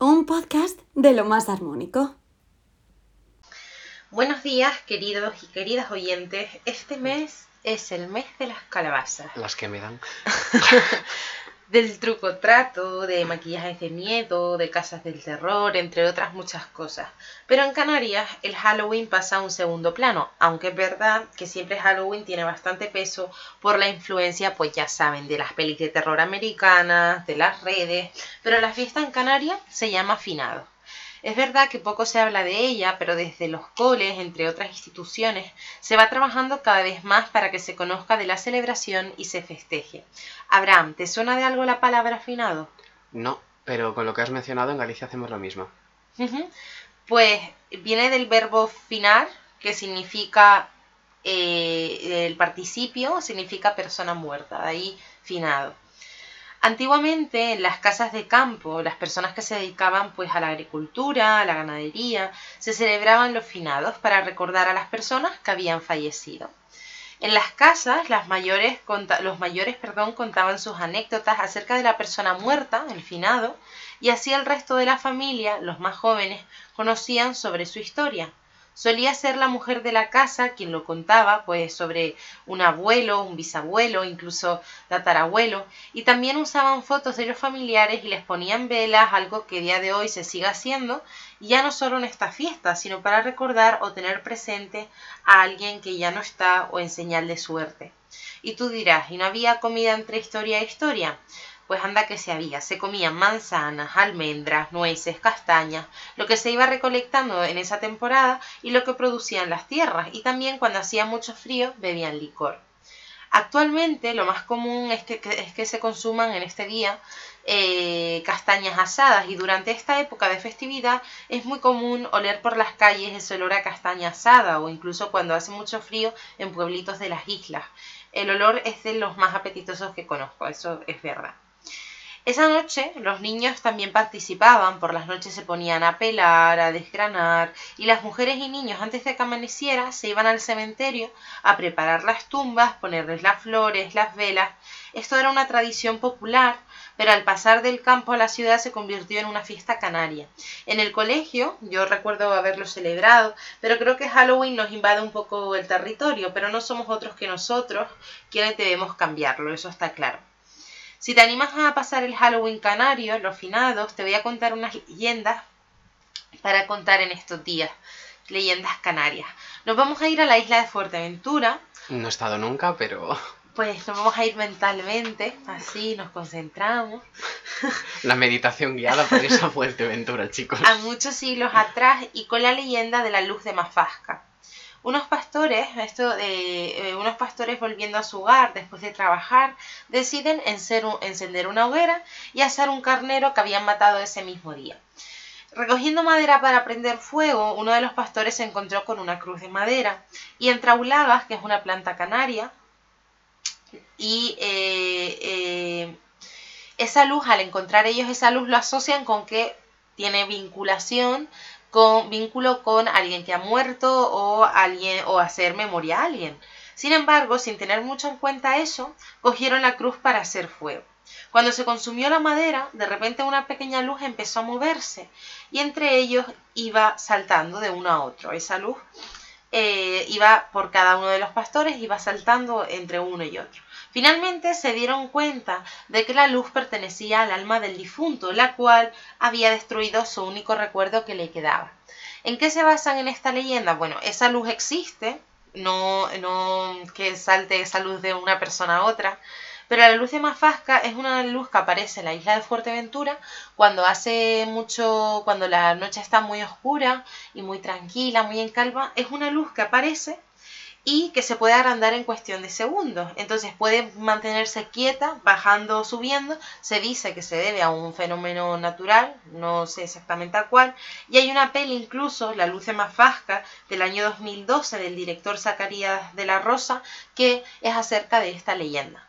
un podcast de lo más armónico. Buenos días, queridos y queridas oyentes. Este mes es el mes de las calabazas. Las que me dan. del truco trato, de maquillajes de miedo, de casas del terror, entre otras muchas cosas. Pero en Canarias el Halloween pasa a un segundo plano, aunque es verdad que siempre Halloween tiene bastante peso por la influencia, pues ya saben, de las pelis de terror americanas, de las redes, pero la fiesta en Canarias se llama finado. Es verdad que poco se habla de ella, pero desde los coles, entre otras instituciones, se va trabajando cada vez más para que se conozca de la celebración y se festeje. Abraham, ¿te suena de algo la palabra finado? No, pero con lo que has mencionado en Galicia hacemos lo mismo. Pues viene del verbo finar, que significa eh, el participio, significa persona muerta, de ahí finado. Antiguamente en las casas de campo, las personas que se dedicaban pues a la agricultura, a la ganadería, se celebraban los finados para recordar a las personas que habían fallecido. En las casas, las mayores, los mayores perdón, contaban sus anécdotas acerca de la persona muerta, el finado, y así el resto de la familia, los más jóvenes, conocían sobre su historia. Solía ser la mujer de la casa quien lo contaba, pues sobre un abuelo, un bisabuelo, incluso tatarabuelo, y también usaban fotos de los familiares y les ponían velas, algo que día de hoy se sigue haciendo, ya no solo en esta fiesta, sino para recordar o tener presente a alguien que ya no está o en señal de suerte. Y tú dirás, ¿y no había comida entre historia e historia? Pues anda que se había, se comían manzanas, almendras, nueces, castañas, lo que se iba recolectando en esa temporada y lo que producían las tierras, y también cuando hacía mucho frío bebían licor. Actualmente lo más común es que, es que se consuman en este día eh, castañas asadas y durante esta época de festividad es muy común oler por las calles ese olor a castaña asada o incluso cuando hace mucho frío en pueblitos de las islas. El olor es de los más apetitosos que conozco, eso es verdad. Esa noche los niños también participaban, por las noches se ponían a pelar, a desgranar, y las mujeres y niños antes de que amaneciera se iban al cementerio a preparar las tumbas, ponerles las flores, las velas. Esto era una tradición popular, pero al pasar del campo a la ciudad se convirtió en una fiesta canaria. En el colegio, yo recuerdo haberlo celebrado, pero creo que Halloween nos invade un poco el territorio, pero no somos otros que nosotros quienes debemos cambiarlo, eso está claro. Si te animas a pasar el Halloween canario, los finados, te voy a contar unas leyendas para contar en estos días. Leyendas canarias. Nos vamos a ir a la isla de Fuerteventura. No he estado nunca, pero... Pues nos vamos a ir mentalmente, así nos concentramos. La meditación guiada por esa Fuerteventura, chicos. A muchos siglos atrás y con la leyenda de la luz de Mafasca. Unos pastores, esto de eh, unos pastores volviendo a su hogar después de trabajar, deciden encender una hoguera y asar un carnero que habían matado ese mismo día. Recogiendo madera para prender fuego, uno de los pastores se encontró con una cruz de madera y entraulagas, que es una planta canaria, y eh, eh, esa luz, al encontrar ellos esa luz, lo asocian con que tiene vinculación con vínculo con alguien que ha muerto o alguien o hacer memoria a alguien. Sin embargo, sin tener mucho en cuenta eso, cogieron la cruz para hacer fuego. Cuando se consumió la madera, de repente una pequeña luz empezó a moverse y entre ellos iba saltando de uno a otro. Esa luz eh, iba por cada uno de los pastores, iba saltando entre uno y otro. Finalmente se dieron cuenta de que la luz pertenecía al alma del difunto, la cual había destruido su único recuerdo que le quedaba. ¿En qué se basan en esta leyenda? Bueno, esa luz existe, no, que salte esa luz de una persona a otra, pero la luz de Mafasca es una luz que aparece en la isla de Fuerteventura cuando hace mucho, cuando la noche está muy oscura y muy tranquila, muy en calma, es una luz que aparece y que se puede agrandar en cuestión de segundos. Entonces puede mantenerse quieta, bajando o subiendo. Se dice que se debe a un fenómeno natural, no sé exactamente a cuál. Y hay una peli incluso, La luz de Mafasca, del año 2012, del director Zacarías de la Rosa, que es acerca de esta leyenda.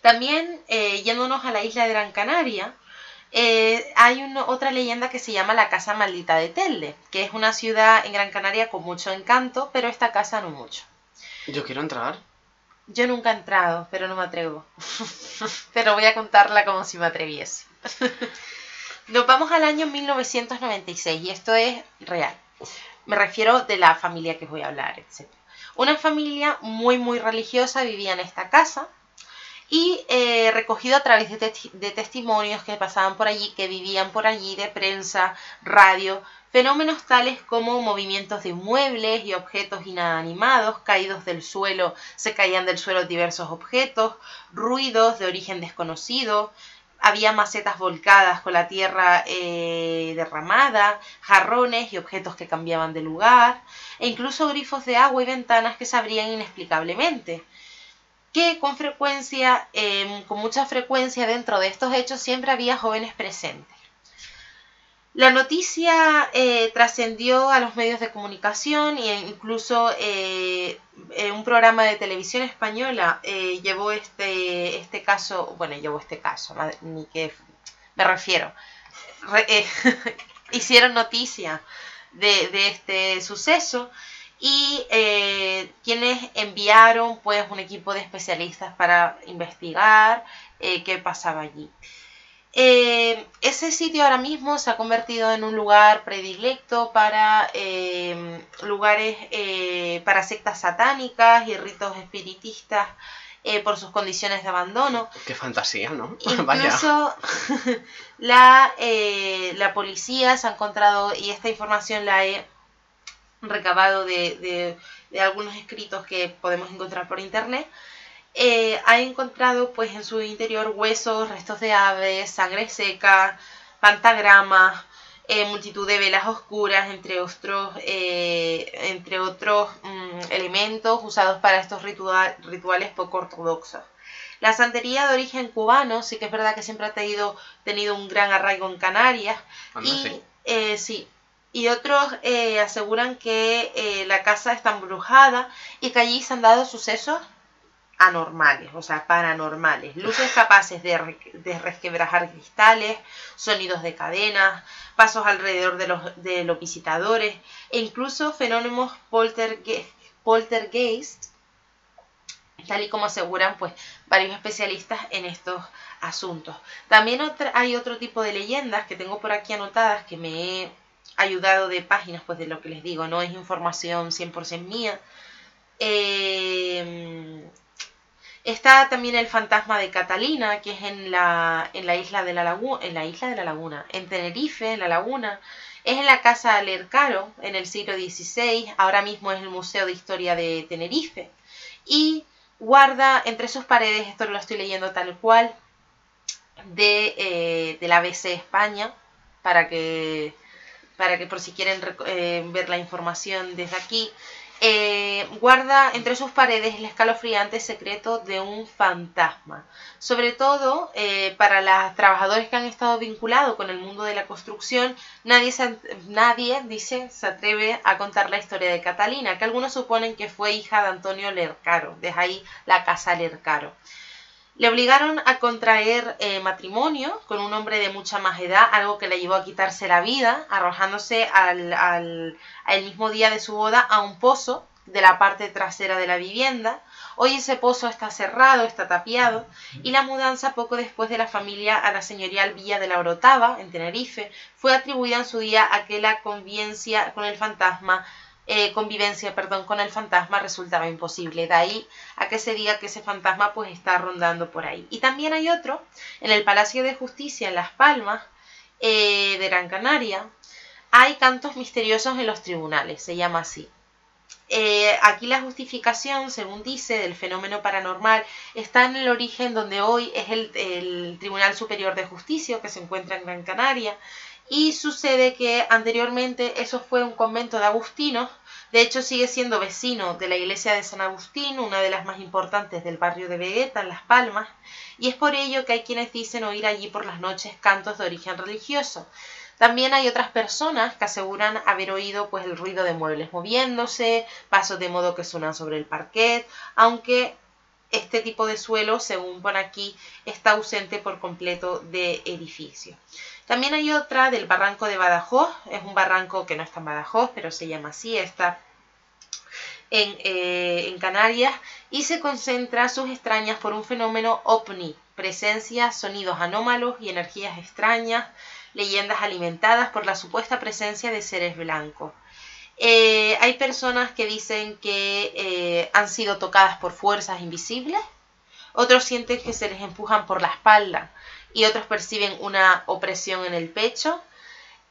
También, eh, yéndonos a la isla de Gran Canaria, eh, hay otra leyenda que se llama la Casa Maldita de Telde, que es una ciudad en Gran Canaria con mucho encanto, pero esta casa no mucho. Yo quiero entrar. Yo nunca he entrado, pero no me atrevo. pero voy a contarla como si me atreviese. Nos vamos al año 1996 y esto es real. Me refiero de la familia que voy a hablar, etc. Una familia muy, muy religiosa vivía en esta casa y eh, recogido a través de, testimonios que pasaban por allí, que vivían por allí, de prensa, radio, fenómenos tales como movimientos de muebles y objetos inanimados caídos del suelo, se caían del suelo diversos objetos, ruidos de origen desconocido, había macetas volcadas con la tierra eh, derramada, jarrones y objetos que cambiaban de lugar, e incluso grifos de agua y ventanas que se abrían inexplicablemente que con frecuencia, em, con mucha frecuencia dentro de estos hechos siempre había jóvenes presentes. La noticia eh, trascendió a los medios de comunicación e incluso eh, un programa de televisión española eh, llevó este, este caso, bueno, llevó este caso, ni que me refiero, hicieron noticia de, de este suceso y eh, quienes enviaron pues un equipo de especialistas para investigar eh, qué pasaba allí. Eh, ese sitio ahora mismo se ha convertido en un lugar predilecto para lugares para sectas satánicas y ritos espiritistas por sus condiciones de abandono. Qué fantasía, ¿no? Incluso la, la policía se ha encontrado, y esta información la he recabado de, algunos escritos que podemos encontrar por internet, eh, ha encontrado pues en su interior huesos, restos de aves, sangre seca, pantagramas, eh, multitud de velas oscuras, entre otros, eh, entre otros mm, elementos usados para estos rituales poco ortodoxos. La santería de origen cubano sí que es verdad que siempre ha tenido, tenido un gran arraigo en Canarias. y sí, y otros eh, aseguran que eh, la casa está embrujada y que allí se han dado sucesos anormales, o sea, paranormales, luces capaces de, de resquebrajar cristales, sonidos de cadenas, pasos alrededor de los, de los visitadores e incluso fenómenos poltergeist, poltergeist, tal y como aseguran pues varios especialistas en estos asuntos. También hay otro tipo de leyendas que tengo por aquí anotadas que me he ayudado de páginas, pues de lo que les digo, no es información 100% mía. Eh, está también el fantasma de Catalina, que es en la, en la isla de la laguna, en la isla de la laguna, en Tenerife, en la laguna. Es en la casa Alercaro, en el siglo XVI, ahora mismo es el Museo de Historia de Tenerife. Y guarda entre sus paredes, esto lo estoy leyendo tal cual, de, eh, de la ABC España, para que para que por si quieren eh, ver la información desde aquí, eh, guarda entre sus paredes el escalofriante secreto de un fantasma. Sobre todo eh, para los trabajadores que han estado vinculados con el mundo de la construcción, nadie, nadie dice, se atreve a contar la historia de Catalina, que algunos suponen que fue hija de Antonio Lercaro, desde ahí la casa Lercaro. Le obligaron a contraer eh, matrimonio con un hombre de mucha más edad, algo que le llevó a quitarse la vida, arrojándose al, al, mismo día de su boda a un pozo de la parte trasera de la vivienda. Hoy ese pozo está cerrado, está tapiado, y la mudanza poco después de la familia a la señorial Villa de la Orotava, en Tenerife, fue atribuida en su día a que la convivencia con el fantasma eh, convivencia perdón, con el fantasma resultaba imposible. De ahí a que se diga que ese fantasma pues está rondando por ahí. Y también hay otro en el Palacio de Justicia en Las Palmas eh, de Gran Canaria. Hay cantos misteriosos en los tribunales, se llama así. Eh, aquí la justificación, según dice, del fenómeno paranormal está en el origen donde hoy es el, el Tribunal Superior de Justicia que se encuentra en Gran Canaria y sucede que anteriormente eso fue un convento de agustinos, de hecho sigue siendo vecino de la iglesia de San Agustín, una de las más importantes del barrio de Vegueta, en Las Palmas, y es por ello que hay quienes dicen oír allí por las noches cantos de origen religioso. También hay otras personas que aseguran haber oído pues el ruido de muebles moviéndose, pasos de modo que suenan sobre el parquet, aunque este tipo de suelo, según por aquí, está ausente por completo de edificio. También hay otra del barranco de Badajoz, es un barranco que no está en Badajoz, pero se llama así, está en, eh, Canarias y se concentra sus extrañas por un fenómeno ovni, presencia, sonidos anómalos y energías extrañas. leyendas alimentadas por la supuesta presencia de seres blancos. Eh, hay personas que dicen que eh, han sido tocadas por fuerzas invisibles, otros sienten que se les empujan por la espalda y otros perciben una opresión en el pecho.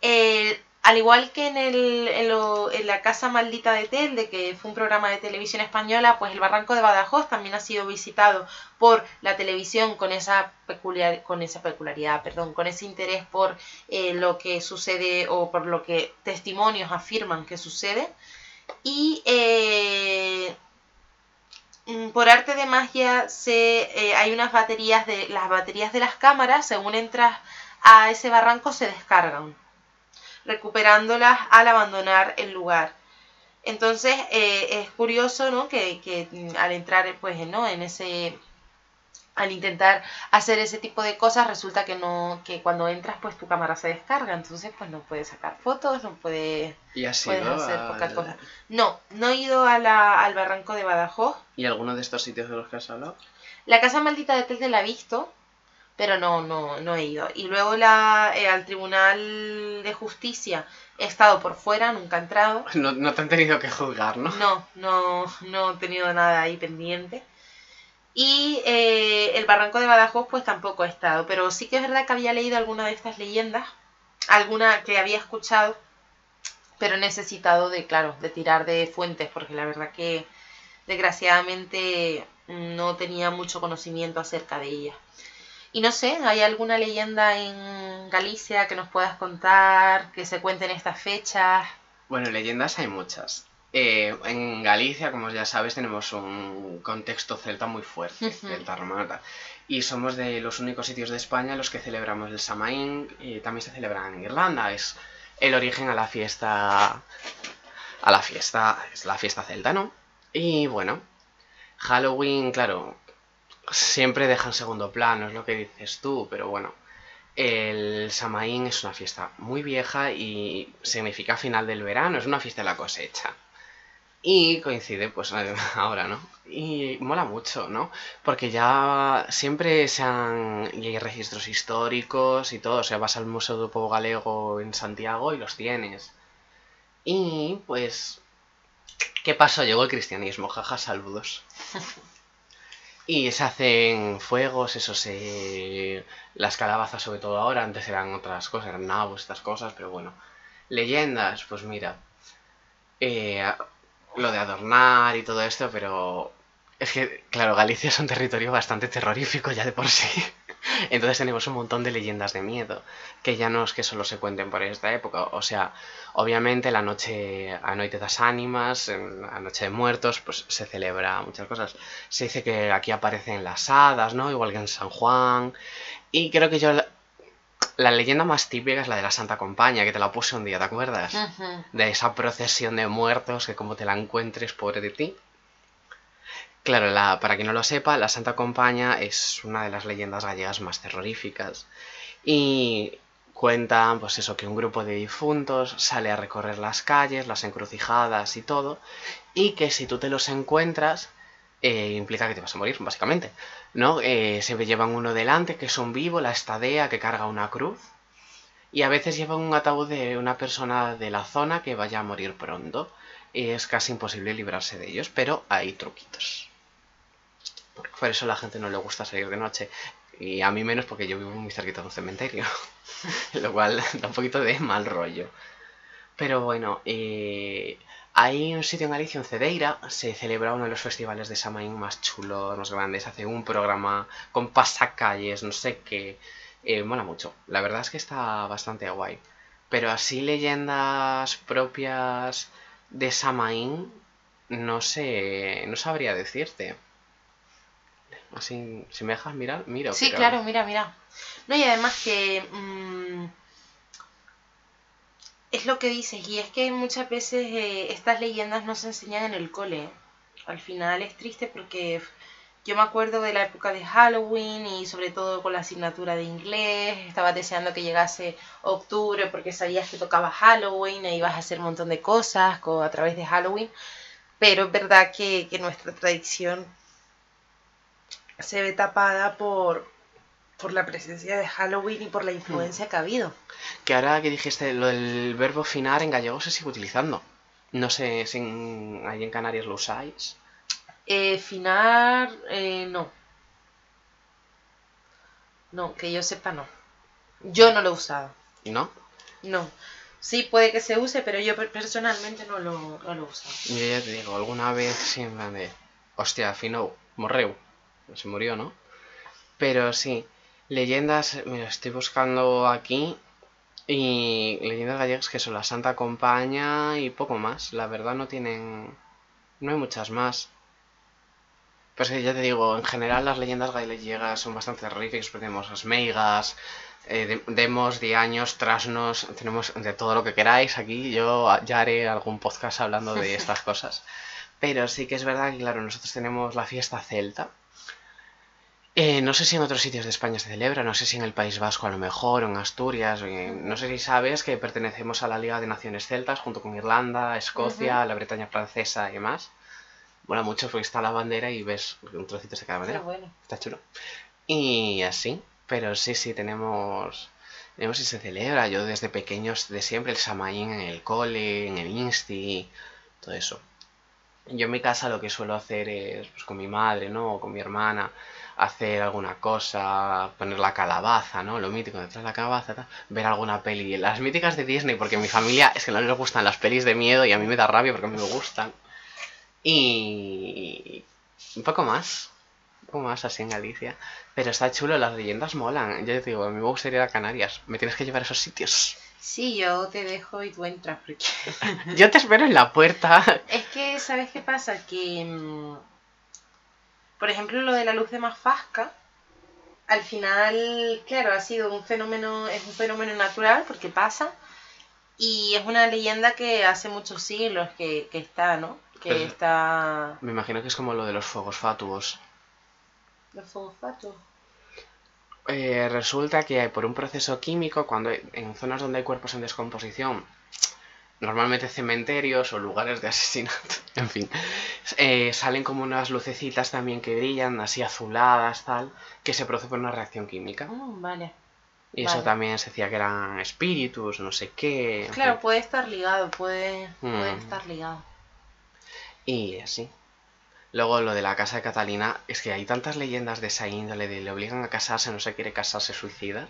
Eh, al igual que en, el, en, la Casa Maldita de Telde, que fue un programa de televisión española, pues el Barranco de Badajoz también ha sido visitado por la televisión con esa, peculiar, con esa peculiaridad, perdón, con ese interés por eh, lo que sucede o por lo que testimonios afirman que sucede. Y eh, por arte de magia se, eh, hay unas baterías de las baterías de las cámaras, según entras a ese barranco, se descargan recuperándolas al abandonar el lugar. Entonces eh, es curioso ¿no? que, mm, al entrar pues, ¿no? en ese al intentar hacer ese tipo de cosas resulta que no que cuando entras pues tu cámara se descarga entonces pues no puedes sacar fotos no puedes, ¿Y puedes hacer pocas cosas no no he ido a la, al barranco de Badajoz y alguno de estos sitios de los que has hablado la casa maldita de Telde la he visto pero no, no, no he ido. Y luego la, eh, al Tribunal de Justicia he estado por fuera, nunca he entrado. No, no te han tenido que juzgar, ¿no? No, no, no he tenido nada ahí pendiente. Y eh, el Barranco de Badajoz pues tampoco he estado, pero sí que es verdad que había leído alguna de estas leyendas, alguna que había escuchado, pero he necesitado de, claro, de tirar de fuentes, porque la verdad que desgraciadamente no tenía mucho conocimiento acerca de ella. Y no sé, ¿hay alguna leyenda en Galicia que nos puedas contar, que se cuente en estas fechas? Bueno, leyendas hay muchas. Eh, en Galicia, como ya sabes, tenemos un contexto celta muy fuerte, celta romana. Y somos de los únicos sitios de España en los que celebramos el Samaín y también se celebra en Irlanda. Es el origen a la fiesta. A la fiesta. Es la fiesta celta, ¿no? Y bueno, Halloween, claro, siempre deja en segundo plano, es lo que dices tú, pero bueno, el Samaín es una fiesta muy vieja y significa final del verano, es una fiesta de la cosecha. Y coincide pues ahora, ¿no? Y mola mucho, ¿no? Porque ya siempre se han... y hay registros históricos y todo, o sea, vas al Museo de Pueblo Galego en Santiago y los tienes. Y pues... ¿Qué pasó? Llegó el cristianismo, jaja, saludos. Y se hacen fuegos, eso se... Las calabazas sobre todo ahora, antes eran otras cosas, eran nabos, estas cosas, pero bueno. Leyendas, pues mira. Eh, lo de adornar y todo esto, pero... Es que, claro, Galicia es un territorio bastante terrorífico ya de por sí. Entonces tenemos un montón de leyendas de miedo, que ya no es que solo se cuenten por esta época. O sea, obviamente la noche, a Noite das Ánimas, la Noche de Muertos, pues se celebra muchas cosas. Se dice que aquí aparecen las hadas, ¿no? Igual que en San Juan. Y creo que yo... La, leyenda más típica es la de la Santa Compañía, que te la puse un día, ¿te acuerdas? De esa procesión de muertos que como te la encuentres, pobre de ti. Claro, la, para quien no lo sepa, la Santa Compaña es una de las leyendas gallegas más terroríficas. Y cuentan, pues eso, que un grupo de difuntos sale a recorrer las calles, las encrucijadas y todo, y que si tú te los encuentras, eh, implica que te vas a morir, básicamente. ¿No? Eh, se llevan uno delante, que es un vivo, la estadea, que carga una cruz, y a veces llevan un ataúd de una persona de la zona que vaya a morir pronto. Y es casi imposible librarse de ellos, pero hay truquitos. Por eso a la gente no le gusta salir de noche. Y a mí menos porque yo vivo muy cerquita de un cementerio. lo cual da un poquito de mal rollo. Pero bueno, eh, hay un sitio en Galicia, en Cedeira, se celebra uno de los festivales de Samaín más chulos, más grandes. Hace un programa con pasacalles, no sé qué. Eh, mola mucho. La verdad es que está bastante guay. Pero así leyendas propias de Samaín, no sé, no sabría decirte. Así, si me dejas mirar, miro. Sí, claro, mira, mira. No, y además que... Mm, es lo que dices, y es que muchas veces eh, estas leyendas no se enseñan en el cole. Al final es triste porque yo me acuerdo de la época de Halloween y sobre todo con la asignatura de inglés. Estaba deseando que llegase octubre porque sabías que tocaba Halloween e ibas a hacer un montón de cosas a través de Halloween. Pero es verdad que, que nuestra tradición se ve tapada por, por la presencia de Halloween y por la influencia que ha habido. Que ahora que dijiste lo del verbo finar en gallego se sigue utilizando. No sé si en- ahí en Canarias lo usáis. Eh, finar, eh, no. No, que yo sepa, no. Yo no lo he usado. ¿No? No. Sí, puede que se use, pero yo per- personalmente no lo, no lo he usado. Yo ya te digo, alguna vez sí en plan de. Hostia, finou, morreu. Se murió, ¿no? Pero sí, leyendas. Mira, estoy buscando aquí. Y leyendas gallegas que son la Santa Compaña y poco más. La verdad no tienen. No hay muchas más. Pues que ya te digo, en general las leyendas gallegas son bastante porque Tenemos las meigas, eh, de- demos, diaños, trasnos, tenemos de todo lo que queráis aquí. Yo ya haré algún podcast hablando de estas cosas. Pero sí que es verdad que, claro, nosotros tenemos la fiesta celta. Eh, no sé si en otros sitios de España se celebra, no sé si en el País Vasco a lo mejor, o en Asturias. no sé si sabes que pertenecemos a la Liga de Naciones Celtas junto con Irlanda, Escocia, la Bretaña Francesa y demás. Mola mucho porque está la bandera y ves un trocito de cada bandera. bueno. Está chulo. Y así, pero sí, sí, tenemos. Tenemos y se celebra. Yo desde pequeños, de siempre, el Samaín en el cole, en el Insti, todo eso. Yo en mi casa lo que suelo hacer es, pues con mi madre, ¿no? O con mi hermana, hacer alguna cosa, poner la calabaza, ¿no? Lo mítico, detrás de la calabaza, ver alguna peli. Las míticas de Disney, porque a mi familia es que no les gustan las pelis de miedo y a mí me da rabia porque a mí me gustan. Y un poco más. Un poco más así en Galicia. Pero está chulo, las leyendas molan. Yo te digo, a mí me gustaría ir a Canarias. Me tienes que llevar a esos sitios. Sí, yo te dejo y tú entras porque... Yo te espero en la puerta. Es que, ¿sabes qué pasa? Que, mm, por ejemplo, lo de la luz de Mafasca, al final, claro, ha sido un fenómeno, es un fenómeno natural porque pasa, y es una leyenda que hace muchos siglos que, que está, ¿no? Que Pero- está... Me imagino que es como lo de los fuegos fatuos. Los fuegos fatuos. Eh, resulta que por un proceso químico, cuando en zonas donde hay cuerpos en descomposición, normalmente cementerios o lugares de asesinato, en fin, eh, salen como unas lucecitas también que brillan, así azuladas, tal, que se produce por una reacción química. Mm, vale. Y eso también se decía que eran espíritus, no sé qué. en Claro, fin. puede estar ligado, puede, puede Mm. estar ligado. Y así. Luego lo de la casa de Catalina, es que hay tantas leyendas de esa índole, de le obligan a casarse, no se quiere casar, se suicida,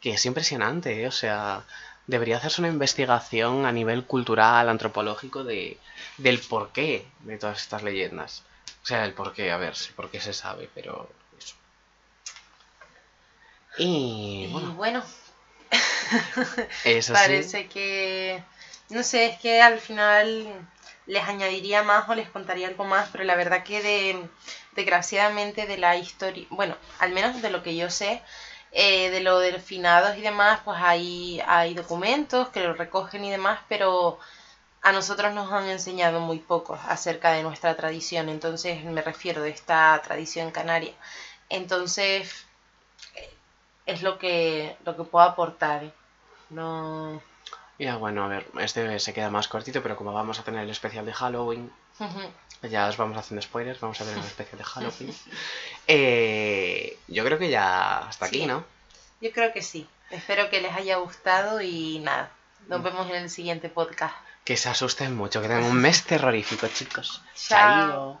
que es impresionante, ¿eh? o sea, debería hacerse una investigación a nivel cultural, antropológico, de, del porqué de todas estas leyendas. O sea, el porqué, a ver, por qué se sabe, pero eso. Y Y bueno, bueno, eso sí. Parece que, no sé, es que al final les añadiría más o les contaría algo más, pero la verdad que de, desgraciadamente de la historia, bueno, al menos de lo que yo sé, eh, de lo de finados y demás, pues hay, hay documentos que lo recogen y demás, pero a nosotros nos han enseñado muy poco acerca de nuestra tradición, entonces me refiero de esta tradición canaria. Entonces, eh, es lo que, lo que puedo aportar. No. Ya, bueno, a ver, este se queda más cortito, pero como vamos a tener el especial de Halloween, ya os vamos haciendo spoilers, vamos a ver el especial de Halloween. Eh, yo creo que ya hasta aquí. ¿no? Yo creo que sí. Espero que les haya gustado y nada. Nos Mm. vemos en el siguiente podcast. Que se asusten mucho, que tengan un mes terrorífico, chicos. Chao. Chaito.